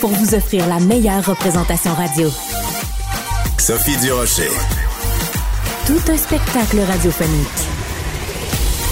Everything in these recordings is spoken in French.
pour vous offrir la meilleure représentation radio. Sophie Durocher. Tout un spectacle radiophonique.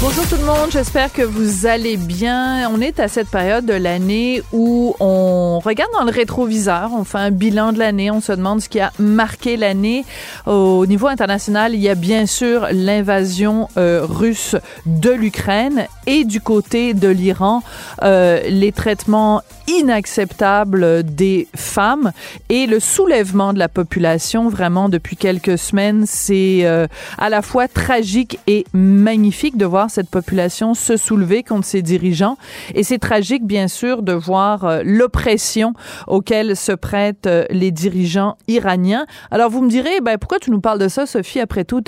Bonjour tout le monde, j'espère que vous allez bien. On est à cette période de l'année où on regarde dans le rétroviseur, on fait un bilan de l'année, on se demande ce qui a marqué l'année. Au niveau international, il y a bien sûr l'invasion euh, russe de l'Ukraine et du côté de l'Iran, euh, les traitements inacceptables des femmes et le soulèvement de la population vraiment depuis quelques semaines. C'est euh, à la fois tragique et magnifique de voir cette population se soulever contre ses dirigeants et c'est tragique bien sûr de voir euh, l'oppression auquel se prêtent euh, les dirigeants iraniens. Alors vous me direz, ben pourquoi tu nous parles de ça, Sophie? Après tout,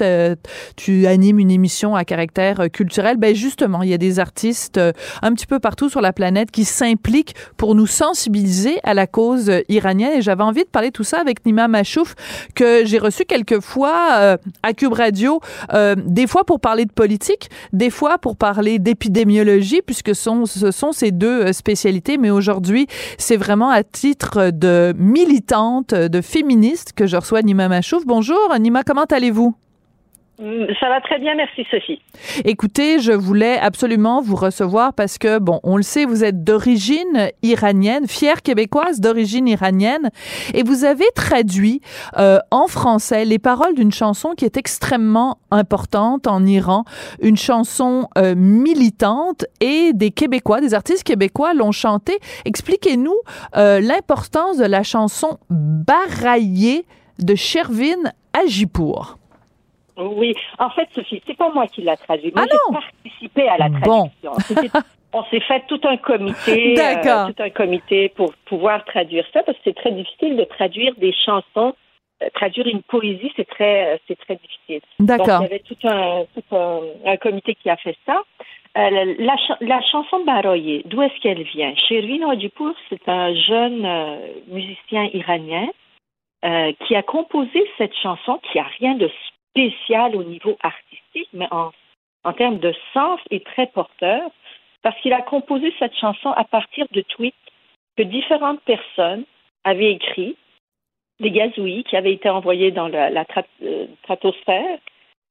tu animes une émission à caractère culturel. Ben justement, il y a des artistes un petit peu partout sur la planète qui s'impliquent pour pour nous sensibiliser à la cause iranienne. Et j'avais envie de parler tout ça avec Nima Machouf, que j'ai reçu quelques fois euh, à Cube Radio, euh, des fois pour parler de politique, des fois pour parler d'épidémiologie, puisque sont, ce sont ces deux euh, spécialités. Mais aujourd'hui, c'est vraiment à titre de militante, de féministe que je reçois Nima Machouf. Bonjour, Nima, comment allez-vous? Mm, ça va très bien, merci Sophie. Écoutez, je voulais absolument vous recevoir parce que, bon, on le sait, vous êtes d'origine iranienne, fière québécoise d'origine iranienne, et vous avez traduit euh, en français les paroles d'une chanson qui est extrêmement importante en Iran, une chanson euh, militante, et des Québécois, des artistes québécois l'ont chantée. Expliquez-nous euh, l'importance de la chanson Baraillé de Shervin Ajipour. Oui, en fait, Sophie, c'est pas moi qui l'a traduit. Moi, ah j'ai participé à la traduction. On s'est fait tout un comité, euh, tout un comité pour pouvoir traduire ça, parce que c'est très difficile de traduire des chansons. Euh, traduire une poésie, c'est très, euh, c'est très difficile. D'accord. il y avait tout un, tout un, comité qui a fait ça. la, la, chanson Baroye, d'où est-ce qu'elle vient? Shervin Dupour, c'est un jeune musicien iranien qui a composé cette chanson qui a rien de spécial au niveau artistique, mais en, en termes de sens est très porteur parce qu'il a composé cette chanson à partir de tweets que différentes personnes avaient écrits, des gazouilles qui avaient été envoyés dans la, la euh, stratosphère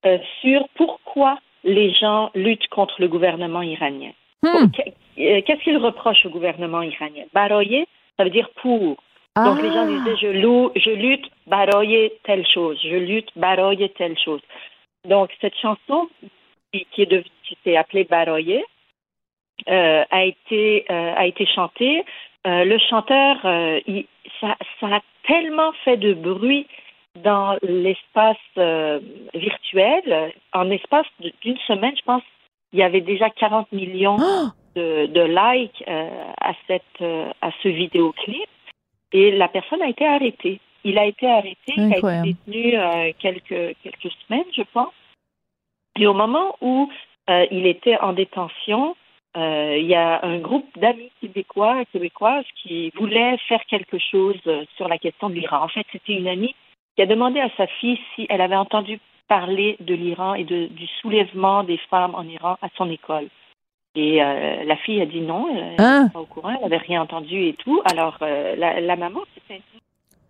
euh, sur pourquoi les gens luttent contre le gouvernement iranien. Hmm. Qu'est-ce qu'ils reprochent au gouvernement iranien? Baroyer, ça veut dire pour. Donc les gens ah. disaient je loue, je lutte baroyer telle chose, je lutte baroyer telle chose. Donc cette chanson qui, est devenue, qui s'est appelée Baroyer euh, a été euh, a été chantée. Euh, le chanteur, il, ça, ça a tellement fait de bruit dans l'espace virtuel. En espace d'une semaine, je pense, il y avait déjà 40 millions ah. de, de likes à cette à ce vidéoclip. Et la personne a été arrêtée. Il a été arrêté, il a été détenu euh, quelques, quelques semaines, je pense. Et au moment où euh, il était en détention, euh, il y a un groupe d'amis québécois et québécoises qui voulaient faire quelque chose sur la question de l'Iran. En fait, c'était une amie qui a demandé à sa fille si elle avait entendu parler de l'Iran et de, du soulèvement des femmes en Iran à son école. Et euh, la fille a dit non, elle n'était ah. pas au courant, elle n'avait rien entendu et tout. Alors euh, la, la, maman s'est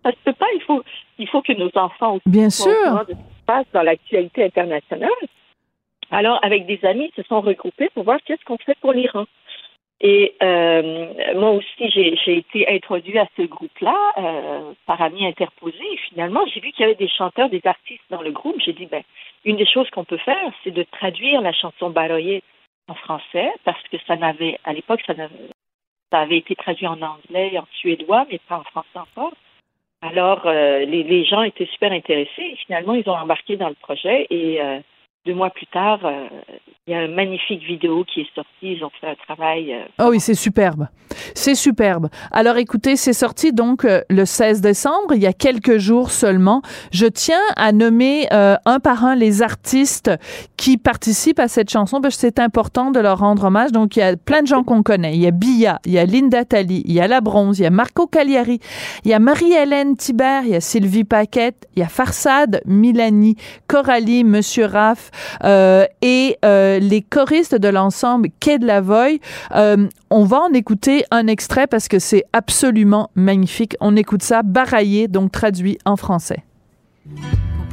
ça se peut pas, il faut, il faut que nos enfants aussi Bien sûr. de ce qui se passe dans l'actualité internationale. Alors, avec des amis, ils se sont regroupés pour voir qu'est-ce qu'on fait pour l'Iran. Et euh, moi aussi, j'ai été introduit à ce groupe-là euh, par amis interposés. Et finalement, j'ai vu qu'il y avait des chanteurs, des artistes dans le groupe. J'ai dit, ben, une des choses qu'on peut faire, c'est de traduire la chanson Baroyer en français, parce que ça n'avait, à l'époque, ça, avait été traduit en anglais, en suédois, mais pas en français encore. Alors, euh, les, les, gens étaient super intéressés et finalement, ils ont embarqué dans le projet et euh, deux mois plus tard, euh, il y a une magnifique vidéo qui est sortie. Ils ont fait un travail. oh oui, c'est superbe. C'est superbe. Alors écoutez, c'est sorti donc euh, le 16 décembre, il y a quelques jours seulement. Je tiens à nommer un par un les artistes qui participent à cette chanson parce que c'est important de leur rendre hommage. Donc il y a plein de gens qu'on connaît. Il y a Bia, il y a Linda Tali, il y a La Bronze, il y a Marco Cagliari, il y a Marie-Hélène Thibert, il y a Sylvie Paquette, il y a Farsad, Milani, Coralie, Monsieur Raff, euh, et euh, les choristes de l'ensemble Quai de la Voix. Euh, on va en écouter un extrait parce que c'est absolument magnifique. On écoute ça, baraillé, donc traduit en français.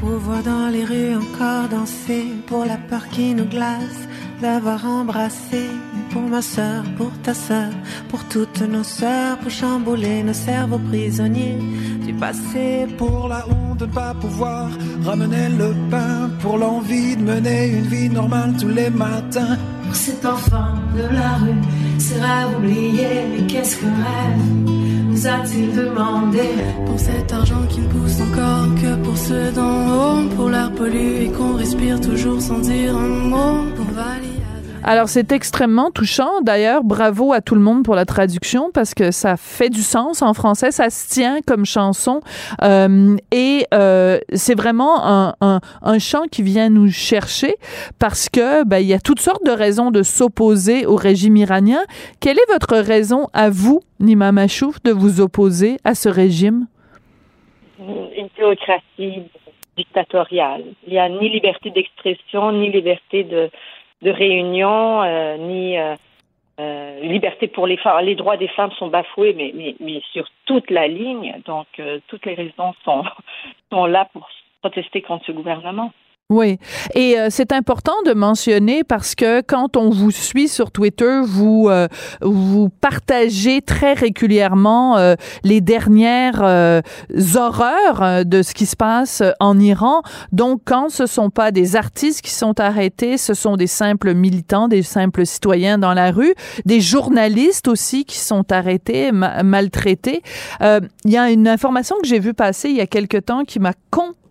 Pour pouvoir dans les rues encore danser, pour la peur qui nous glace, d'avoir embrassé pour ma soeur, pour ta soeur, pour toutes nos sœurs, pour chambouler nos cerveaux prisonniers du passé. Pour la honte de ne pas pouvoir ramener le pain, pour l'envie de mener une vie normale tous les matins. Pour cet enfant de la rue, ses rêves oubliés, mais qu'est-ce que rêve? A-t-il demandé Pour cet argent qui ne pousse encore que pour ceux d'en haut, pour l'air pollué qu'on respire toujours sans dire un mot, pour valider alors c'est extrêmement touchant. D'ailleurs, bravo à tout le monde pour la traduction parce que ça fait du sens en français, ça se tient comme chanson euh, et euh, c'est vraiment un, un, un, chant qui vient nous chercher parce que ben, il y a toutes sortes de raisons de s'opposer au régime iranien. Quelle est votre raison à vous, Nima Machouf, de vous opposer à ce régime? Une théocratie dictatoriale. Il n'y a ni liberté d'expression, ni liberté de de réunion, euh, ni euh, euh, liberté pour les femmes. Les droits des femmes sont bafoués, mais, mais, mais sur toute la ligne. Donc, toutes les raisons sont, sont là pour protester contre ce gouvernement. Oui, et euh, c'est important de mentionner parce que quand on vous suit sur Twitter, vous euh, vous partagez très régulièrement euh, les dernières horreurs de ce qui se passe en Iran. Donc, quand ce sont pas des artistes qui sont arrêtés, ce sont des simples militants, des simples citoyens dans la rue, des journalistes aussi qui sont arrêtés, maltraités. Il y a une information que j'ai vue passer il y a quelque temps qui m'a complètement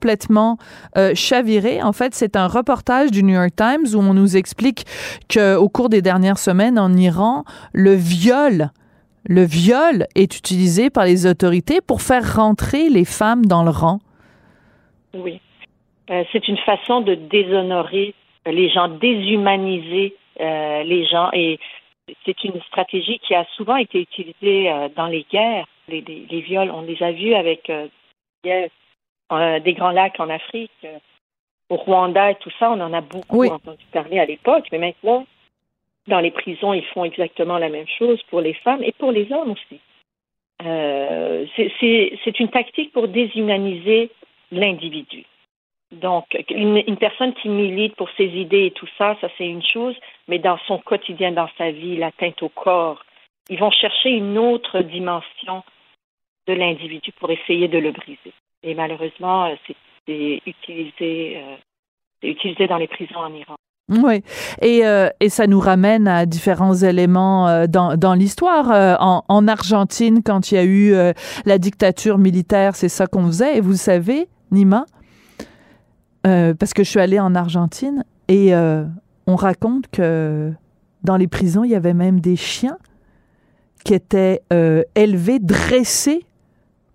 euh, chaviré. En fait, c'est un reportage du New York Times où on nous explique qu'au cours des dernières semaines en Iran, le viol le viol est utilisé par les autorités pour faire rentrer les femmes dans le rang. Oui. Euh, c'est une façon de déshonorer les gens, déshumaniser euh, les gens. Et c'est une stratégie qui a souvent été utilisée dans les guerres. Les, viols, on les a vus avec euh, des Grands Lacs en Afrique, euh, au Rwanda et tout ça, on en a beaucoup entendu parler à l'époque, mais maintenant, dans les prisons, ils font exactement la même chose pour les femmes et pour les hommes aussi. Euh, c'est une tactique pour déshumaniser l'individu. Donc, une, une, personne qui milite pour ses idées et tout ça, ça c'est une chose, mais dans son quotidien, dans sa vie, l'atteinte au corps, ils vont chercher une autre dimension de l'individu pour essayer de le briser. Et malheureusement, euh, c'est utilisé, euh, utilisé dans les prisons en Iran. Oui, et, euh, et ça nous ramène à différents éléments dans, l'histoire. En, en, Argentine, quand il y a eu la dictature militaire, c'est ça qu'on faisait. Et vous savez, Nima, parce que je suis allée en Argentine, et on raconte que dans les prisons, il y avait même des chiens qui étaient élevés, dressés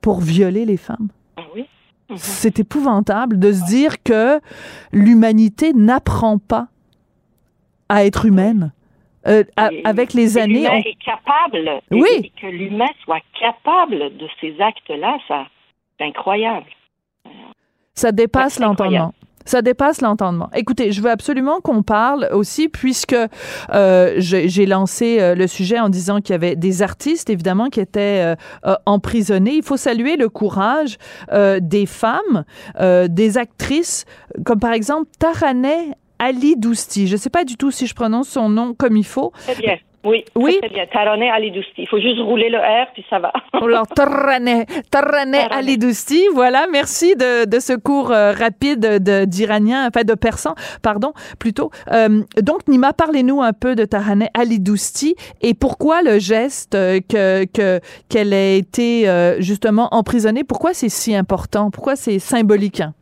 pour violer les femmes. Mhm. C'est épouvantable de se dire que l'humanité n'apprend pas à être humaine. Euh, avec les années, on... est capable. Oui. que l'humain soit capable de ces actes-là, ça, c'est incroyable. Ça dépasse l'entendement. Ça dépasse l'entendement. Écoutez, je veux absolument qu'on parle aussi, puisque euh, j'ai lancé euh, le sujet en disant qu'il y avait des artistes, évidemment, qui étaient euh, emprisonnés. Il faut saluer le courage des femmes, des actrices, comme par exemple Taraneh Ali Dousti. Je ne sais pas du tout si je prononce son nom comme il faut. Très bien. Oui, Oui. très bien. Dousti. Il faut juste rouler le R, puis ça va. Alors, Taraneh, Taraneh Ali Dousti, voilà, merci de, de ce cours euh, rapide de- d'Iranien, enfin de persan, pardon, plutôt. Euh, donc, Nima, parlez-nous un peu de Taraneh Ali Dousti et pourquoi le geste euh, que que qu'elle ait été euh, justement emprisonnée, pourquoi c'est si important, pourquoi c'est symbolique? hein?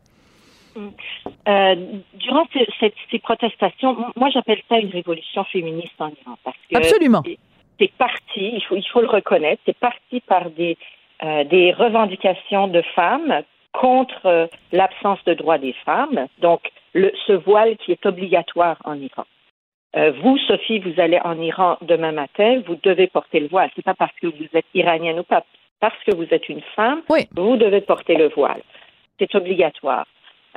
Euh, durant ces, protestations, moi j'appelle ça une révolution féministe en Iran parce que Absolument. c'est- parti, il faut, il faut le reconnaître, c'est parti par des, euh, des revendications de femmes contre euh, l'absence de droits des femmes, donc le, ce voile qui est obligatoire en Iran. Euh, vous, Sophie, vous allez en Iran demain matin, vous devez porter le voile. C'est pas parce que vous êtes iranienne ou pas, parce que vous êtes une femme, Oui. vous devez porter le voile. C'est obligatoire.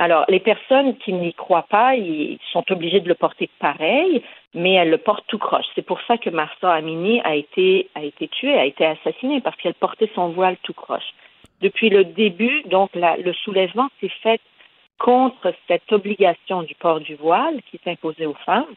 Alors, les personnes qui n'y croient pas, ils sont obligées de le porter pareil, mais elles le portent tout croche. C'est pour ça que Marsa Amini a été, a été tuée, a été assassinée, parce qu'elle portait son voile tout croche. Depuis le début, donc, le soulèvement s'est fait contre cette obligation du port du voile qui est imposée aux femmes,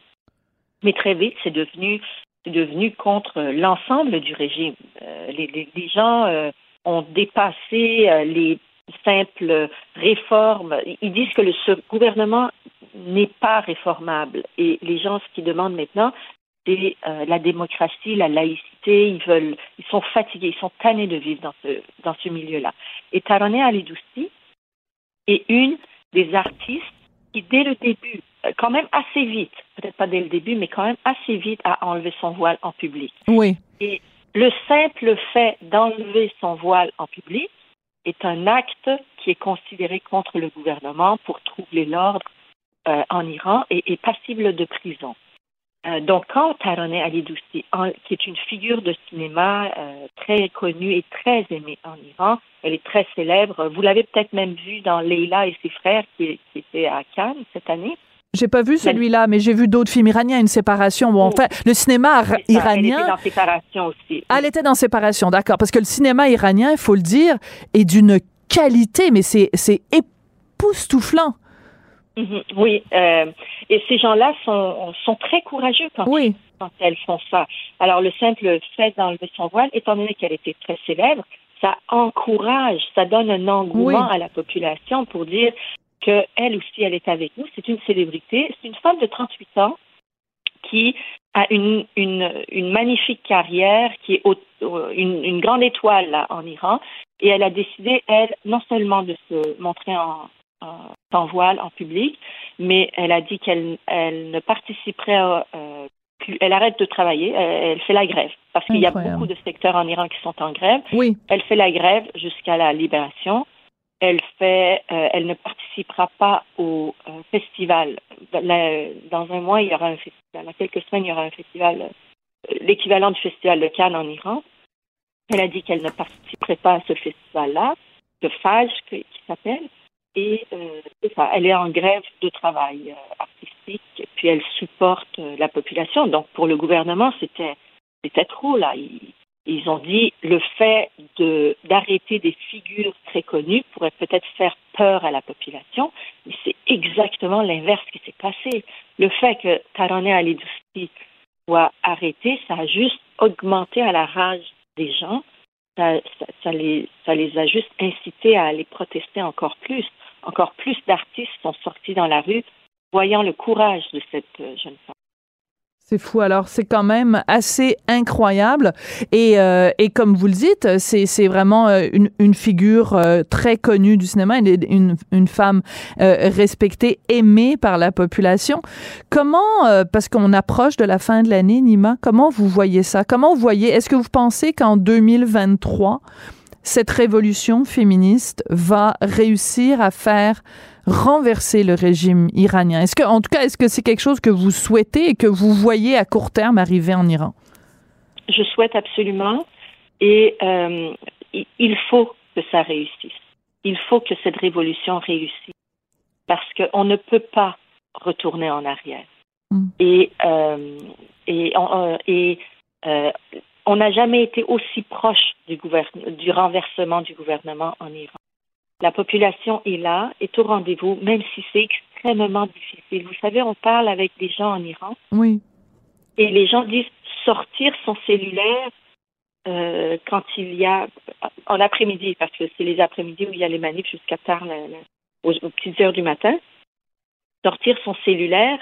mais très vite, c'est devenu, devenu contre l'ensemble du régime. Euh, les, les- les gens euh, ont dépassé euh, les simples réformes. Ils disent que le, ce gouvernement n'est pas réformable. Et les gens, ce qu'ils demandent maintenant, c'est euh, la démocratie, la laïcité. Ils veulent, ils sont fatigués, ils sont tannés de vivre dans ce, dans ce milieu-là. Et Taroneh Ali Dousti est une des artistes qui, dès le début, euh, quand même assez vite, peut-être pas dès le début, mais quand même assez vite, a enlevé son voile en public. Oui. Et le simple fait d'enlever son voile en public est un acte qui est considéré contre le gouvernement pour troubler l'ordre euh, en Iran et est passible de prison. Euh, donc, quand Taroneh Ali Dousti, en- qui est une figure de cinéma euh, très connue et très aimée en Iran, elle est très célèbre. Vous l'avez peut-être même vue dans Leila et ses frères, qui, qui à Cannes cette année. J'ai pas vu celui-là, mais j'ai vu d'autres films iraniens, une séparation. Bon, enfin, le cinéma C'est ça, Elle iranien. était dans Séparation aussi. Ah, Elle était dans séparation, d'accord. Parce que le cinéma iranien, il faut le dire, est d'une qualité, mais c'est c'est époustouflant. Mhm, Oui, euh, et ces gens-là sont, sont très courageux quand, Oui. quand elles font ça. Alors, le simple fait d'enlever son voile, étant donné qu'elle était très célèbre, ça encourage, ça donne un engouement Oui. à la population pour dire qu'elle aussi, elle est avec nous. C'est une célébrité. C'est une femme de 38 ans qui a une, une, une magnifique carrière, qui est au- une, une grande étoile là, en Iran. Et elle a décidé, elle, non seulement de se montrer en, en, en voile en public, mais elle a dit qu'elle elle ne participerait euh, plus. Elle arrête de travailler, elle, fait la grève. Parce qu'il y a beaucoup de secteurs en Iran qui sont en grève. Oui. Elle fait la grève jusqu'à la libération. Euh, elle ne participera pas au euh, festival. Dans un mois, il y aura un festival. Dans quelques semaines, il y aura un festival, euh, l'équivalent du festival de Cannes en Iran. Elle a dit qu'elle ne participerait pas à ce festival-là, de Fage qui s'appelle. Et c'est ça, elle est en grève de travail artistique, puis elle supporte la population. Donc pour le gouvernement, c'était c'était trop là. Ils ont dit le fait de d'arrêter des figures très connues pourrait peut-être faire peur à la population, mais c'est exactement l'inverse qui s'est passé. Le fait que Taroneh Ali Dousti soit arrêté, ça a juste augmenté à la rage des gens. Ça, ça, ça les, ça les a juste incités à aller protester encore plus. Encore plus d'artistes sont sortis dans la rue, voyant le courage de cette euh, jeune femme. C'est fou. Alors, c'est quand même assez incroyable. Et, euh, et comme vous le dites, c'est, vraiment euh, une, une figure euh, très connue du cinéma, une, une, une femme euh, respectée, aimée par la population. Comment, euh, parce qu'on approche de la fin de l'année, Nima, comment vous voyez ça? Comment vous voyez, est-ce que vous pensez qu'en 2023, cette révolution féministe va réussir à faire renverser le régime iranien. Est-ce que, en tout cas, est-ce que c'est quelque chose que vous souhaitez et que vous voyez à court terme arriver en Iran? Je souhaite absolument et euh, il- faut que ça réussisse. Il faut que cette révolution réussisse parce qu'on ne peut pas retourner en arrière. Mm. Et, euh, et, on- euh, et euh, on n'a jamais été aussi proche du renversement du gouvernement en Iran. La population est là, est au rendez-vous, même si c'est extrêmement difficile. Vous savez, on parle avec des gens en Iran Oui. Et les gens disent sortir son cellulaire euh, quand il y a en après-midi, parce que c'est les après-midi où il y a les manifs jusqu'à tard, aux, petites heures du matin. Sortir son cellulaire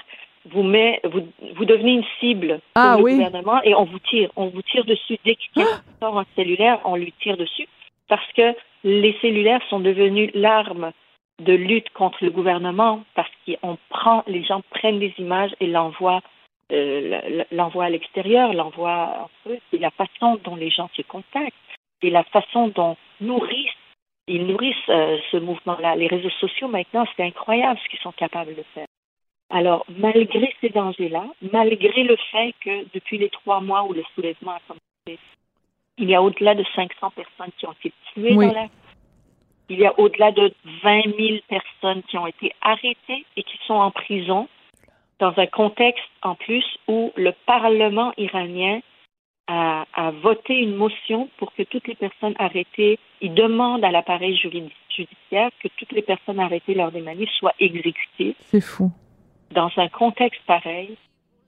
vous met, vous, vous devenez une cible ah, pour le gouvernement et on vous tire, on vous tire dessus dès qu'il ah! sort un cellulaire, on lui tire dessus parce que les cellulaires sont devenus l'arme de lutte contre le gouvernement parce qu'on prend, les gens prennent des images et l'envoient euh, à l'extérieur, l'envoie eux, c'est la façon dont les gens se contactent et la façon dont nourrissent, ils nourrissent euh, ce mouvement-là. Les réseaux sociaux maintenant, c'est incroyable ce qu'ils sont capables de faire. Alors, malgré ces dangers-là, malgré le fait que depuis les trois mois où le soulèvement a commencé, il y a au-delà de 500 personnes qui ont été tuées dans la il y a au-delà de 20 000 personnes qui ont été arrêtées et qui sont en prison dans un contexte en plus où le Parlement iranien a, voté une motion pour que toutes les personnes arrêtées, il demande à l'appareil judiciaire que toutes les personnes arrêtées lors des manifs soient exécutées. C'est fou. Dans un contexte pareil,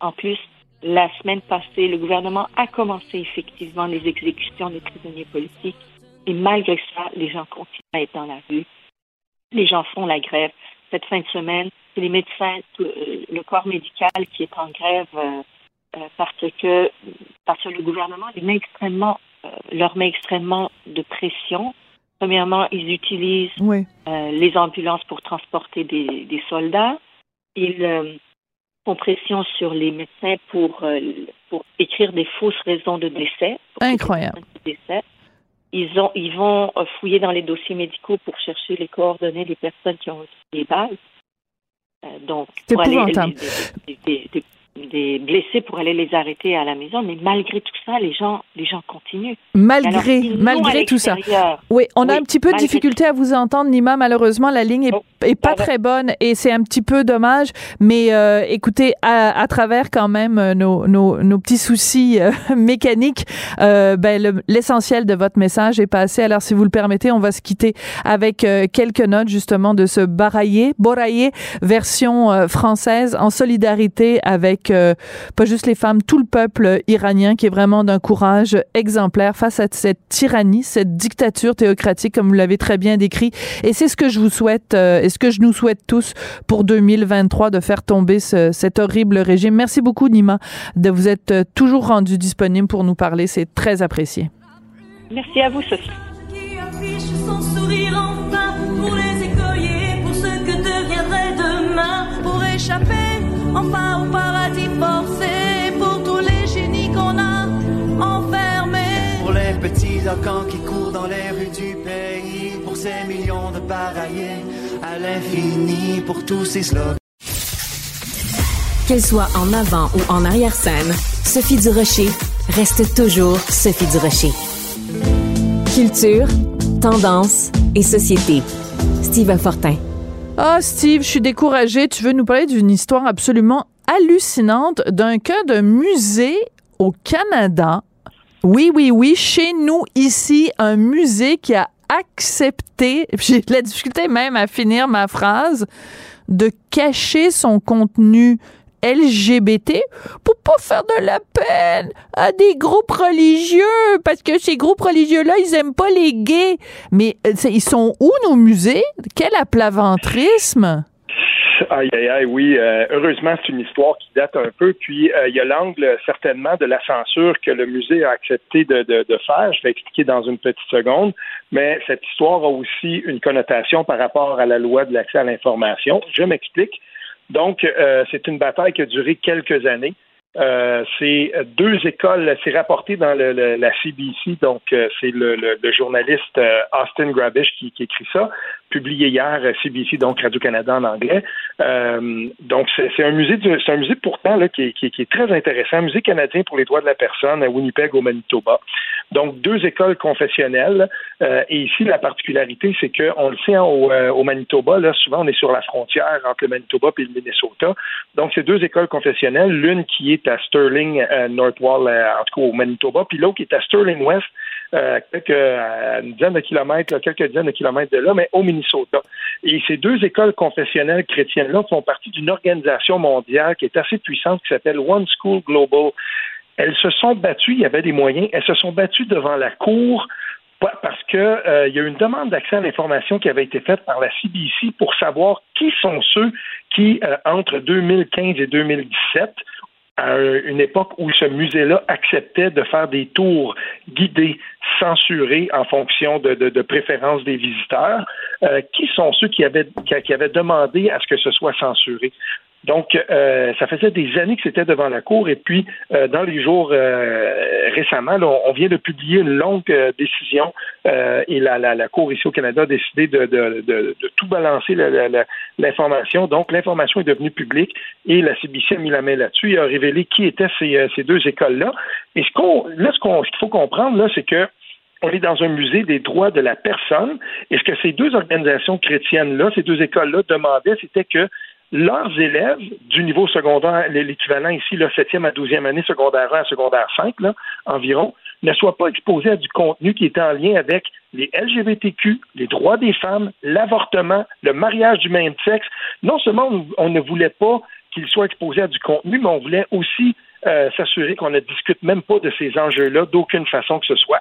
en plus, la semaine passée, le gouvernement a commencé effectivement les exécutions des prisonniers politiques et malgré ça, les gens continuent à être dans la rue. Les gens font la grève. Cette fin de semaine, c'est les médecins, euh, le corps médical qui est en grève euh, euh, parce que parce que le gouvernement les met extrêmement, leur met extrêmement de pression. Premièrement, ils utilisent les ambulances pour transporter des, des soldats. Ils font pression sur les médecins pour, pour écrire des fausses raisons de décès. Incroyable. décès. Ils, ont, ils vont fouiller dans les dossiers médicaux pour chercher les coordonnées des personnes qui ont reçu des balles. Euh, donc, pour aller, des, des blessés pour aller les arrêter à la maison, mais malgré tout ça, les gens, les gens continuent. Malgré, malgré tout ça. Oui, on a un petit peu de difficulté à vous entendre, Nima. Malheureusement, la ligne est, oh, est pas très bonne et c'est un petit peu dommage. Mais euh, écoutez, à, travers quand même euh, nos, nos, nos petits soucis euh, mécaniques, ben, l'essentiel de votre message est passé. Alors, si vous le permettez, on va se quitter avec quelques notes justement de ce Baraillé, Boraillé version française en solidarité avec pas juste les femmes, tout le peuple iranien qui est vraiment d'un courage exemplaire face à cette tyrannie, cette dictature théocratique, comme vous l'avez très bien décrit. Et c'est ce que je vous souhaite, euh, et ce que je nous souhaite tous pour 2023, de faire tomber cet horrible régime. Merci beaucoup, Nima, de vous être euh, toujours rendu disponible pour nous parler. C'est très apprécié. Merci à vous, Sophie. pour les écoliers, pour ce que deviendrait demain, pour échapper enfin au paradis forcé pour tous les génies qu'on a enfermés. Pour les petits enfants qui courent dans les rues du pays, pour ces millions de pareillés à l'infini, pour tous ces slogans. Qu'elle soit en avant ou en arrière-scène, Sophie Durocher reste toujours Sophie Durocher. Culture, tendance et société. Steve Fortin. Ah, Steve, je suis découragée. Tu veux nous parler d'une histoire absolument hallucinante d'un cas de musée au Canada. Oui, oui, oui, chez nous, ici, un musée qui a accepté, j'ai la difficulté même à finir ma phrase, de cacher son contenu LGBT pour pas faire de la peine à des groupes religieux parce que ces groupes religieux-là, ils aiment pas les gays. Mais euh, ils sont où nos musées? Quel aplaventrisme! Aïe, aïe, aïe, oui. Euh, heureusement, c'est une histoire qui date un peu. Puis, euh, il y a l'angle, certainement, de la censure que le musée a accepté de, faire. Je vais expliquer dans une petite seconde. Mais cette histoire a aussi une connotation par rapport à la loi de l'accès à l'information. Je m'explique. Donc, euh, c'est une bataille qui a duré quelques années. Euh, c'est deux écoles, c'est rapporté dans le, la CBC, donc euh, c'est le, le, journaliste Austin Grabish qui, qui, écrit ça, publié hier CBC, donc Radio-Canada en anglais. donc c'est un musée, c'est un musée pourtant là, qui, qui, qui, est très intéressant, un musée canadien pour les droits de la personne à Winnipeg au Manitoba. Donc deux écoles confessionnelles. et ici la particularité, c'est que on le sait hein, au, au, Manitoba, là souvent on est sur la frontière entre le Manitoba et le Minnesota. Donc c'est deux écoles confessionnelles, l'une qui est à Sterling euh, Northwall, euh, en tout cas au Manitoba, puis l'autre qui est à Sterling West euh, quelques, une dizaine de kilomètres, quelques dizaines de kilomètres de là, mais au Minnesota. Et ces deux écoles confessionnelles chrétiennes-là font partie d'une organisation mondiale qui est assez puissante qui s'appelle One School Global. Elles se sont battues, il y avait des moyens, elles se sont battues devant la Cour parce que euh, y a une demande d'accès à l'information qui avait été faite par la CBC pour savoir qui sont ceux qui, euh, entre 2015 et 2017, à une époque où ce musée-là acceptait de faire des tours guidés, censurés en fonction de, préférences des visiteurs, euh, qui sont ceux qui avaient demandé à ce que ce soit censuré? Donc, euh, ça faisait des années que c'était devant la Cour. Et puis, euh, dans les jours euh, récemment, on vient de publier une longue décision et la, la, la, Cour ici au Canada a décidé de, de, de, de tout balancer l'information. Donc, l'information est devenue publique et la CBC a mis la main là-dessus et a révélé qui étaient ces, ces deux écoles-là. Et ce qu'on, là, ce qu'on, ce qu'il faut comprendre, là, c'est que on est dans un musée des droits de la personne. Et ce que ces deux organisations chrétiennes-là, ces deux écoles-là demandaient, c'était que leurs élèves du niveau secondaire, l'équivalent ici, le 7e à 12e année, secondaire 1 à secondaire 5, là, environ, ne soient pas exposés à du contenu qui est en lien avec les LGBTQ, les droits des femmes, l'avortement, le mariage du même sexe. Non seulement on ne voulait pas qu'ils soient exposés à du contenu, mais on voulait aussi euh, s'assurer qu'on ne discute même pas de ces enjeux-là d'aucune façon que ce soit.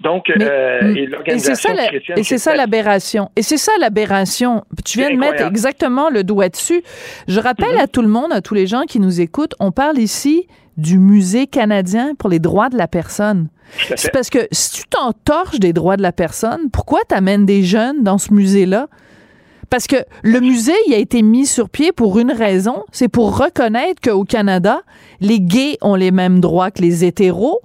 Donc, euh, et l'organisation chrétienne. Et c'est ça l'aberration. Et c'est ça l'aberration. Tu viens de mettre exactement le doigt dessus. Je rappelle mm-hmm. à tout le monde, à tous les gens qui nous écoutent, on parle ici du Musée canadien pour les droits de la personne. C'est parce que si tu t'entorches des droits de la personne, pourquoi t'amènes des jeunes dans ce musée-là? Parce que le musée, il a été mis sur pied pour une raison, c'est pour reconnaître qu'au Canada, les gays ont les mêmes droits que les hétéros,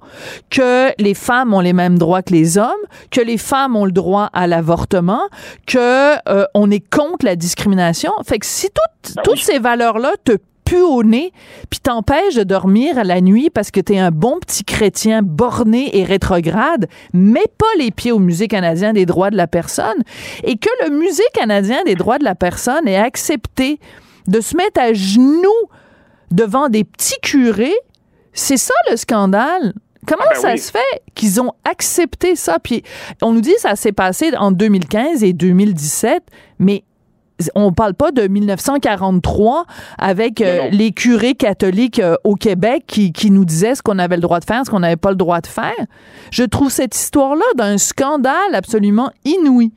que les femmes ont les mêmes droits que les hommes, que les femmes ont le droit à l'avortement, que euh, on est contre la discrimination. Fait que si toutes, ben toutes ces valeurs-là te puent au nez, puis t'empêche de dormir à la nuit parce que t'es un bon petit chrétien borné et rétrograde, mets pas les pieds au Musée canadien des droits de la personne et que le Musée canadien des droits de la personne ait accepté de se mettre à genoux devant des petits curés, c'est ça le scandale. Comment ah ben ça se fait qu'ils ont accepté ça? Puis on nous dit que ça s'est passé en 2015 et 2017, mais on parle pas de 1943 avec euh, les curés catholiques euh, au Québec qui, qui, nous disaient ce qu'on avait le droit de faire, ce qu'on n'avait pas le droit de faire. Je trouve cette histoire-là d'un scandale absolument inouï.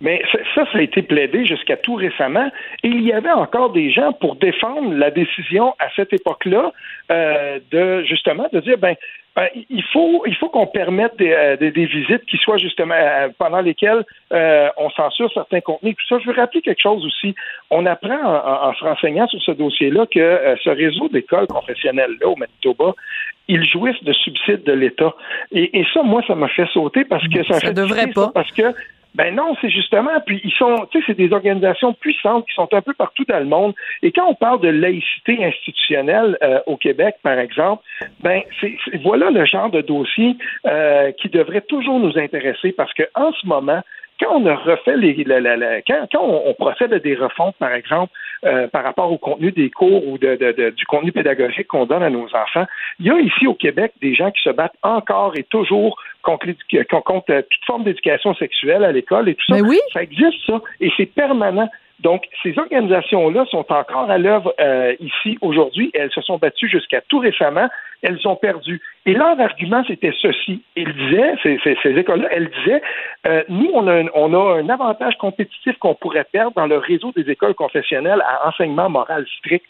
Mais ça, ça a été plaidé jusqu'à tout récemment. Et il y avait encore des gens pour défendre la décision à cette époque-là euh, de justement de dire ben ben, il faut il faut qu'on permette des, euh, des, visites qui soient justement euh, pendant lesquelles euh, on censure certains contenus. Tout ça, je veux rappeler quelque chose aussi. On apprend en, se renseignant sur ce dossier-là que ce réseau d'écoles confessionnelles là au Manitoba, ils jouissent de subsides de l'État. Et, et, ça, moi, ça m'a fait sauter parce que ça, ça devrait pas. parce que ben non, c'est justement, puis ils sont, tu sais, c'est des organisations puissantes qui sont un peu partout dans le monde. Et quand on parle de laïcité institutionnelle euh, au Québec, par exemple, ben c'est, voilà le genre de dossier euh, qui devrait toujours nous intéresser parce que en ce moment, quand on a refait les, quand, quand on, procède à des refontes, par exemple, euh, par rapport au contenu des cours ou de, de, du contenu pédagogique qu'on donne à nos enfants, il y a ici au Québec des gens qui se battent encore et toujours contre, contre euh, toute forme d'éducation sexuelle à l'école et tout ça. Mais oui. Ça existe, ça, et c'est permanent. Donc, ces organisations-là sont encore à l'œuvre euh, ici aujourd'hui. Elles se sont battues jusqu'à tout récemment. Elles ont perdu. Et leur argument, c'était ceci. Ils disaient, ces, écoles-là, elles disaient, euh, nous, on a, un, on a un avantage compétitif qu'on pourrait perdre dans le réseau des écoles confessionnelles à enseignement moral strict.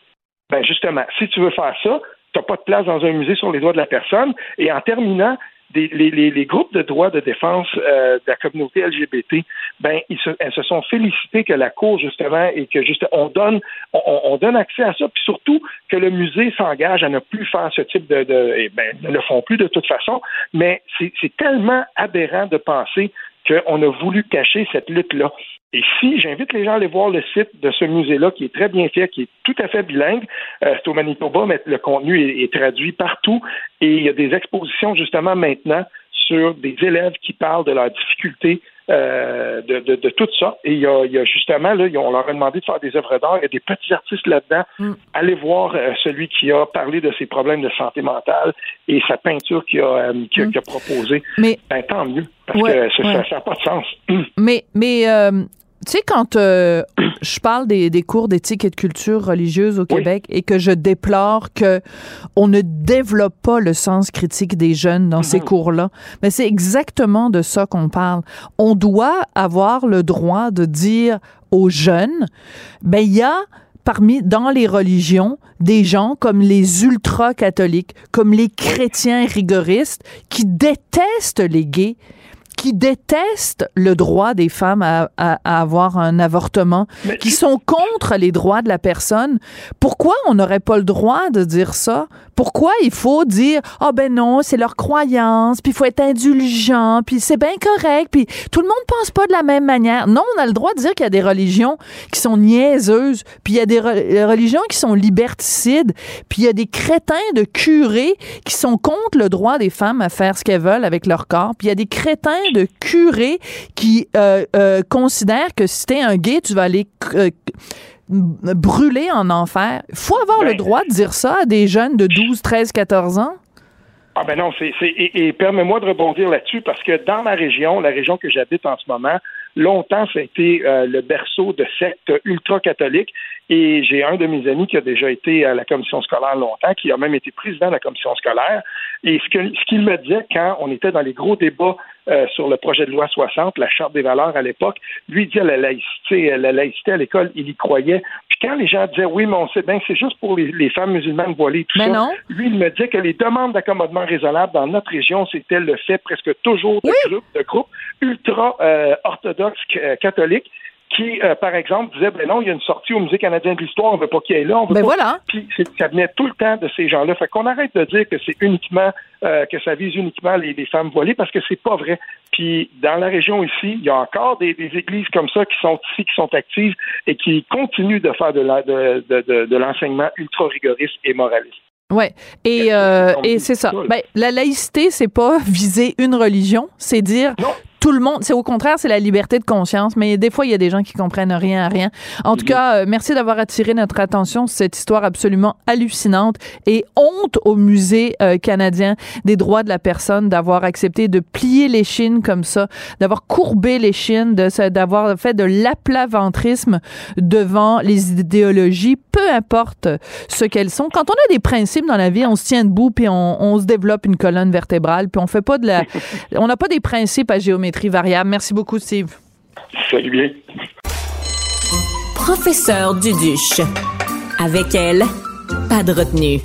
Ben justement, si tu veux faire ça, tu n'as pas de place dans un musée sur les doigts de la personne. Et en terminant, les, les, les, groupes de droits de défense euh, de la communauté LGBT, ben ils se, elles se sont félicitées que la Cour justement et que juste on donne on, on donne accès à ça, puis surtout que le musée s'engage à ne plus faire ce type de, de eh ben, ne le font plus de toute façon, mais c'est tellement aberrant de penser qu'on a voulu cacher cette lutte-là. Et si j'invite les gens à aller voir le site de ce musée-là, qui est très bien fait, qui est tout à fait bilingue, euh, c'est au Manitoba, mais le contenu est, traduit partout. Et il y a des expositions justement maintenant sur des élèves qui parlent de leurs difficultés euh, de, de, de toutes sortes. Et il y a, il y a justement, là, on leur a demandé de faire des œuvres d'art. Il y a des petits artistes là-dedans. Mm. Allez voir euh, celui qui a parlé de ses problèmes de santé mentale et sa peinture qu'il a, euh, a, Mm. a proposée. Mais, Ben, tant mieux, parce Ouais, que ça ouais. n'a pas de sens. mais, mais tu sais, quand euh, je parle des, des cours d'éthique et de culture religieuse au Oui. Québec et que je déplore que on ne développe pas le sens critique des jeunes dans ces Mhm. cours-là, mais c'est exactement de ça qu'on parle. On doit avoir le droit de dire aux jeunes, ben il y a parmi dans les religions des gens comme les ultra-catholiques, comme les chrétiens rigoristes qui détestent les gays qui détestent le droit des femmes à, à- à avoir un avortement, Mais qui sont contre les droits de la personne. Pourquoi on n'aurait pas le droit de dire ça? Pourquoi il faut dire, ah ben non, c'est leur croyance, puis il faut être indulgent, puis c'est bien correct, puis tout le monde pense pas de la même manière. Non, on a le droit de dire qu'il y a des religions qui sont niaiseuses, puis il y a des re- religions qui sont liberticides, puis il y a des crétins de curés qui sont contre le droit des femmes à faire ce qu'elles veulent avec leur corps, puis il y a des crétins de curés qui euh, euh, considèrent que si t'es un gay, tu vas aller euh, brûler en enfer. faut avoir le Ben- droit de dire ça à des jeunes de 12, 13, 14 ans? Ah ben non, c'est, et, et permets-moi de rebondir là-dessus parce que dans ma région, la région que j'habite en ce moment, longtemps ça a été euh, le berceau de sectes ultra-catholiques et j'ai un de mes amis qui a déjà été à la commission scolaire longtemps, qui a même été président de la commission scolaire et ce, que, ce qu'il me disait quand on était dans les gros débats euh, sur le projet de loi 60, la charte des valeurs à l'époque, lui disait la laïcité, la laïcité à l'école, il y croyait. Puis quand les gens disaient oui, mais on sait bien que c'est juste pour les, les femmes musulmanes voilées, tout Mais ça, non. lui, il me disait que les demandes d'accommodement raisonnable dans notre région, c'était le fait presque toujours de groupes, de groupes ultra euh, orthodoxes euh, catholiques qui, euh, par exemple, disaient ben non, il y a une sortie au Musée canadien de l'histoire, on veut pas qu'il y ait là, on veut Ben pas. voilà. Puis ça venait tout le temps de ces gens-là. Fait qu'on arrête de dire que c'est uniquement euh, que ça vise uniquement les, les femmes voilées parce que c'est pas vrai. Puis dans la région ici, il y a encore des, des églises comme ça qui sont ici, qui sont actives et qui continuent de faire de la- de, de, de, de l'enseignement ultra rigoriste et moraliste. Ouais. Et, euh, et c'est ça? Ben, la laïcité, c'est pas viser une religion, c'est dire Non. Tout le monde. C'est au contraire, c'est la liberté de conscience. Mais des fois, il y a des gens qui comprennent rien à rien. En tout Mhm. cas, euh, merci d'avoir attiré notre attention sur cette histoire absolument hallucinante et honte au musée euh, canadien des droits de la personne d'avoir accepté de plier les chines comme ça, d'avoir courbé les chines, de d'avoir fait de l'aplaventrisme devant les idéologies, peu importe ce qu'elles sont. Quand on a des principes dans la vie, on se tient debout puis on, on se développe une colonne vertébrale puis on fait pas de la, on n'a pas des principes à géométrie variable. Merci beaucoup, Steve. Salut bien. Professeur Duduche. Avec elle, pas de retenue.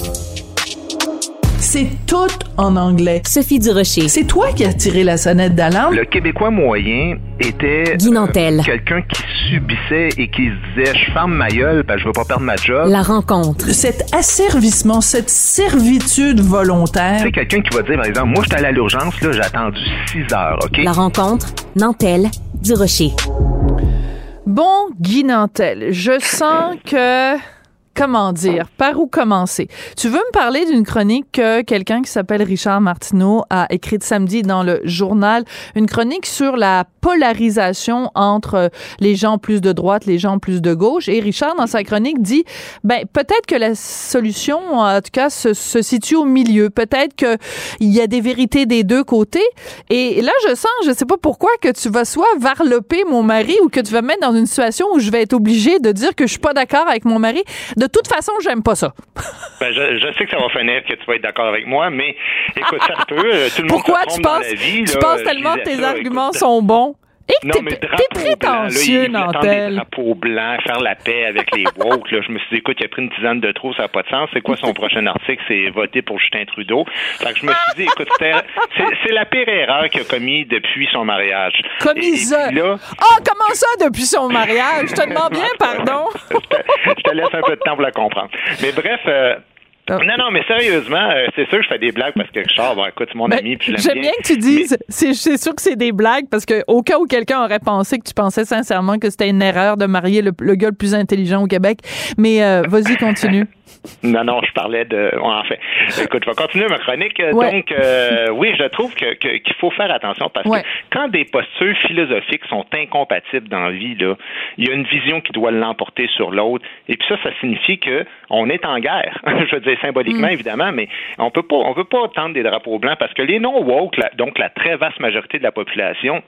C'est tout en anglais. Sophie Durocher. C'est toi qui as tiré la sonnette d'alarme? Le Québécois moyen était Guy Nantel. euh, quelqu'un qui subissait et qui se disait je ferme ma gueule que je veux pas perdre ma job. La rencontre. Cet asservissement, cette servitude volontaire. Tu sais, quelqu'un qui va dire, par exemple, moi, j'étais allé à l'urgence, là, j'ai attendu 6 heures, OK? La rencontre. Nantel. Durocher. Bon, Guy Nantel, je sens que comment dire, par où commencer? Tu veux me parler d'une chronique que quelqu'un qui s'appelle Richard Martineau a écrite samedi dans le journal, une chronique sur la polarisation entre les gens plus de droite, les gens plus de gauche. Et Richard, dans sa chronique, dit, ben, peut-être que la solution, en tout cas, se, situe au milieu. Peut-être qu'il y a des vérités des deux côtés. Et là, je sens, je sais pas pourquoi, que tu vas soit varloper mon mari ou que tu vas me mettre dans une situation où je vais être obligée de dire que je suis pas d'accord avec mon mari. Toute façon, j'aime pas ça. Ben, je, je sais que ça va finir que tu vas être d'accord avec moi, mais écoute, ça peut. euh, Tout le monde Pourquoi se tu dans penses, la vie. tu là, penses tellement que tes ça, arguments écoute. sont bons? Et Non, mais drapeau blanc, là, il voulait des drapeaux blancs, faire la paix avec les woke. Là. Je me suis dit, écoute, il a pris une tisane de trop, ça n'a pas de sens. C'est quoi son prochain article? C'est voter pour Justin Trudeau. Fait que je me suis dit, écoute, c'est c'est la pire erreur qu'il a commis depuis son mariage. Commis Et- et ça. puis là, Ah, comment ça depuis son mariage? Je te demande bien pardon. je te, je te laisse un peu de temps pour la comprendre. Mais bref, euh, Ah. non, non, mais sérieusement, euh, c'est sûr que je fais des blagues parce que Richard, bon, écoute, c'est mon Ben, ami, J'aime bien que tu dises, c'est c'est sûr que c'est des blagues, parce que au cas où quelqu'un aurait pensé que tu pensais sincèrement que c'était une erreur de marier le, le gars le plus intelligent au Québec. Mais euh, vas-y, continue. Non, non, je parlais de. En fait, écoute, je vais continuer ma chronique. Donc, euh, oui, je trouve que, qu'il faut faire attention parce que quand des postures philosophiques sont incompatibles dans la vie, là, il y a une vision qui doit l'emporter sur l'autre. Et puis ça, ça signifie que on est en guerre. je veux dire symboliquement, mm. évidemment, mais on peut pas, on peut pas tendre des drapeaux blancs parce que les non woke, donc la très vaste majorité de la population,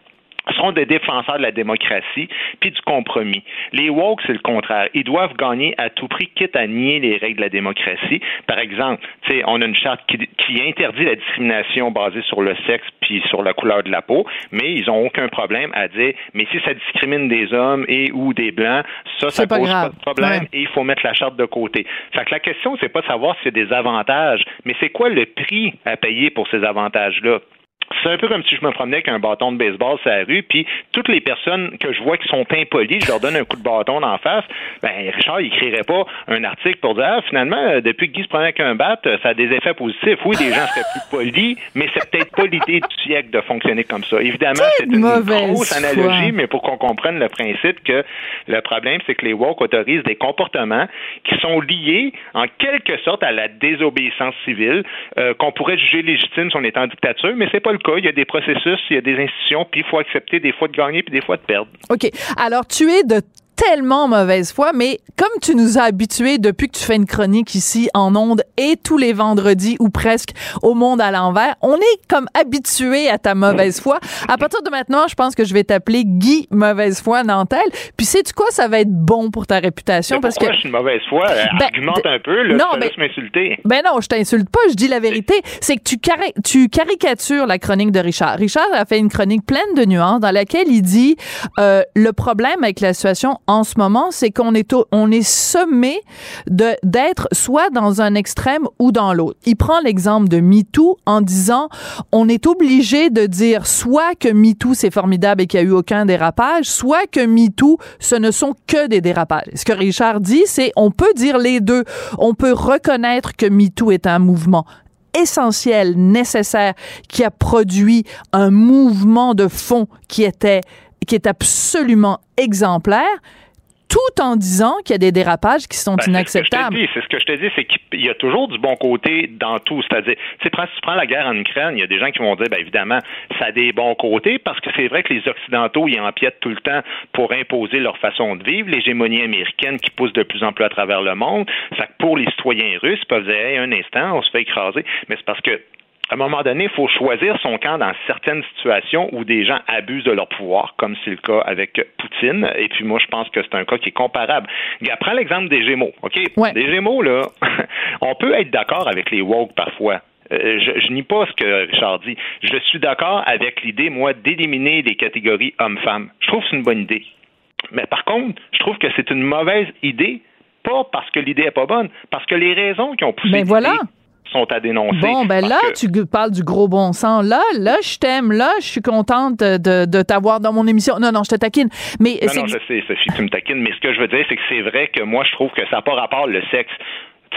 sont des défenseurs de la démocratie puis du compromis. Les woke, c'est le contraire. Ils doivent gagner à tout prix, quitte à nier les règles de la démocratie. Par exemple, on a une charte qui, qui, interdit la discrimination basée sur le sexe puis sur la couleur de la peau, mais ils n'ont aucun problème à dire, mais si ça discrimine des hommes et ou des blancs, ça, ça pose pas de problème et il faut mettre la charte de côté. Fait que la question, c'est pas de savoir si c'est des avantages, mais c'est quoi le prix à payer pour ces avantages-là? C'est un peu comme si je me promenais avec un bâton de baseball sur la rue, puis toutes les personnes que je vois qui sont impolies, je leur donne un coup de bâton en face. Ben, Richard, il écrirait pas un article pour dire, ah, finalement, euh, depuis que Guy se prenait avec un bat, euh, ça a des effets positifs. Oui, les gens seraient plus polis, mais c'est peut-être pas l'idée du siècle de fonctionner comme ça. Évidemment, c'est une grosse analogie, mais pour qu'on comprenne le principe que le problème, c'est que les woke autorisent des comportements qui sont liés, en quelque sorte, à la désobéissance civile, euh, qu'on pourrait juger légitime si on est en dictature, mais c'est pas le cas. Il y a des processus, il y a des institutions, puis il faut accepter des fois de gagner puis des fois de perdre. OK. Alors, tu es de tellement mauvaise foi, mais comme tu nous as habitués depuis que tu fais une chronique ici en ondes et tous les vendredis ou presque au monde à l'envers, on est comme habitué à ta mauvaise foi. À partir de maintenant, je pense que je vais t'appeler Guy Mauvaise Foi Nantel. Puis sais-tu quoi, ça va être bon pour ta réputation parce que je suis une mauvaise foi, ben, argumente un peu, là, non, ben, m'insulter. Ben non, je t'insulte pas, je dis la vérité, c'est que tu, tu caricatures la chronique de Richard. Richard a fait une chronique pleine de nuances dans laquelle il dit euh, le problème avec la situation en ce moment, c'est qu'on est on est sommé de d'être soit dans un extrême ou dans l'autre. Il prend l'exemple de MeToo en disant on est obligé de dire soit que MeToo c'est formidable et qu'il n'y a eu aucun dérapage, soit que MeToo ce ne sont que des dérapages. Ce que Richard dit, c'est on peut dire les deux. On peut reconnaître que MeToo est un mouvement essentiel, nécessaire, qui a produit un mouvement de fond qui était qui est absolument exemplaire, tout en disant qu'il y a des dérapages qui sont inacceptables. C'est ce que je te dis, c'est qu'il y a toujours du bon côté dans tout. C'est-à-dire, si tu prends la guerre en Ukraine, il y a des gens qui vont dire, bien évidemment, ça a des bons côtés parce que c'est vrai que les Occidentaux, ils empiètent tout le temps pour imposer leur façon de vivre, l'hégémonie américaine qui pousse de plus en plus à travers le monde. Ça pour les citoyens russes, ils peuvent dire, un instant, on se fait écraser. Mais c'est parce que à un moment donné, il faut choisir son camp dans certaines situations où des gens abusent de leur pouvoir, comme c'est le cas avec Poutine. Et puis moi, je pense que c'est un cas qui est comparable. Prends l'exemple des Gémeaux, OK? Des Gémeaux, là, on peut être d'accord avec les woke parfois. Euh, je, je nie pas ce que Richard dit. Je suis d'accord avec l'idée, moi, d'éliminer les catégories hommes-femmes. Je trouve que c'est une bonne idée. Mais par contre, je trouve que c'est une mauvaise idée, pas parce que l'idée est pas bonne, parce que les raisons qui ont poussé. Mais ben voilà sont à dénoncer. Bon, ben là, tu parles du gros bon sens. Là, là, je t'aime. Là, je suis contente de, de t'avoir dans mon émission. Non, non, je te taquine. Mais non, non, je sais, Sophie, tu me taquines. Mais ce que je veux dire, c'est que c'est vrai que moi, je trouve que ça n'a pas rapport le sexe